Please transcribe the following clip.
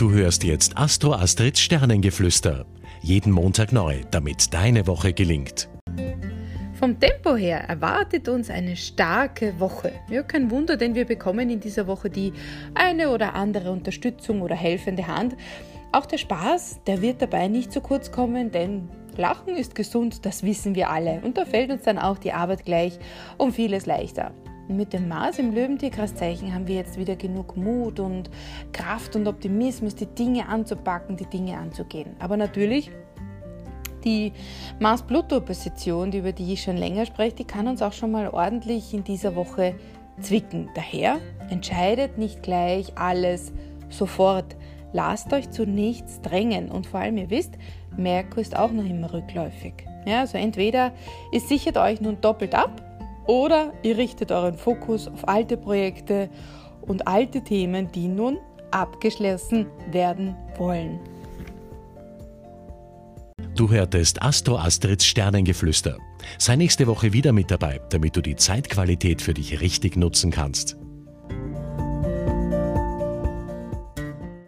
Du hörst jetzt Astro Astrids Sternengeflüster. Jeden Montag neu, damit deine Woche gelingt. Vom Tempo her erwartet uns eine starke Woche. Ja, kein Wunder, denn wir bekommen in dieser Woche die eine oder andere Unterstützung oder helfende Hand. Auch der Spaß, der wird dabei nicht zu kurz kommen, denn Lachen ist gesund, das wissen wir alle. Und da fällt uns dann auch die Arbeit gleich um vieles leichter. Mit dem Mars im Löwentierkreiszeichen haben wir jetzt wieder genug Mut und Kraft und Optimismus, die Dinge anzupacken, die Dinge anzugehen. Aber natürlich die Mars-Pluto-Opposition, über die ich schon länger spreche, die kann uns auch schon mal ordentlich in dieser Woche zwicken. Daher entscheidet nicht gleich alles sofort. Lasst euch zu nichts drängen und vor allem, ihr wisst, Merkur ist auch noch immer rückläufig. Ja, also entweder ihr sichert euch nun doppelt ab oder ihr richtet euren Fokus auf alte Projekte und alte Themen, die nun abgeschlossen werden wollen. Du hörtest Astro Astrids Sternengeflüster. Sei nächste Woche wieder mit dabei, damit du die Zeitqualität für dich richtig nutzen kannst.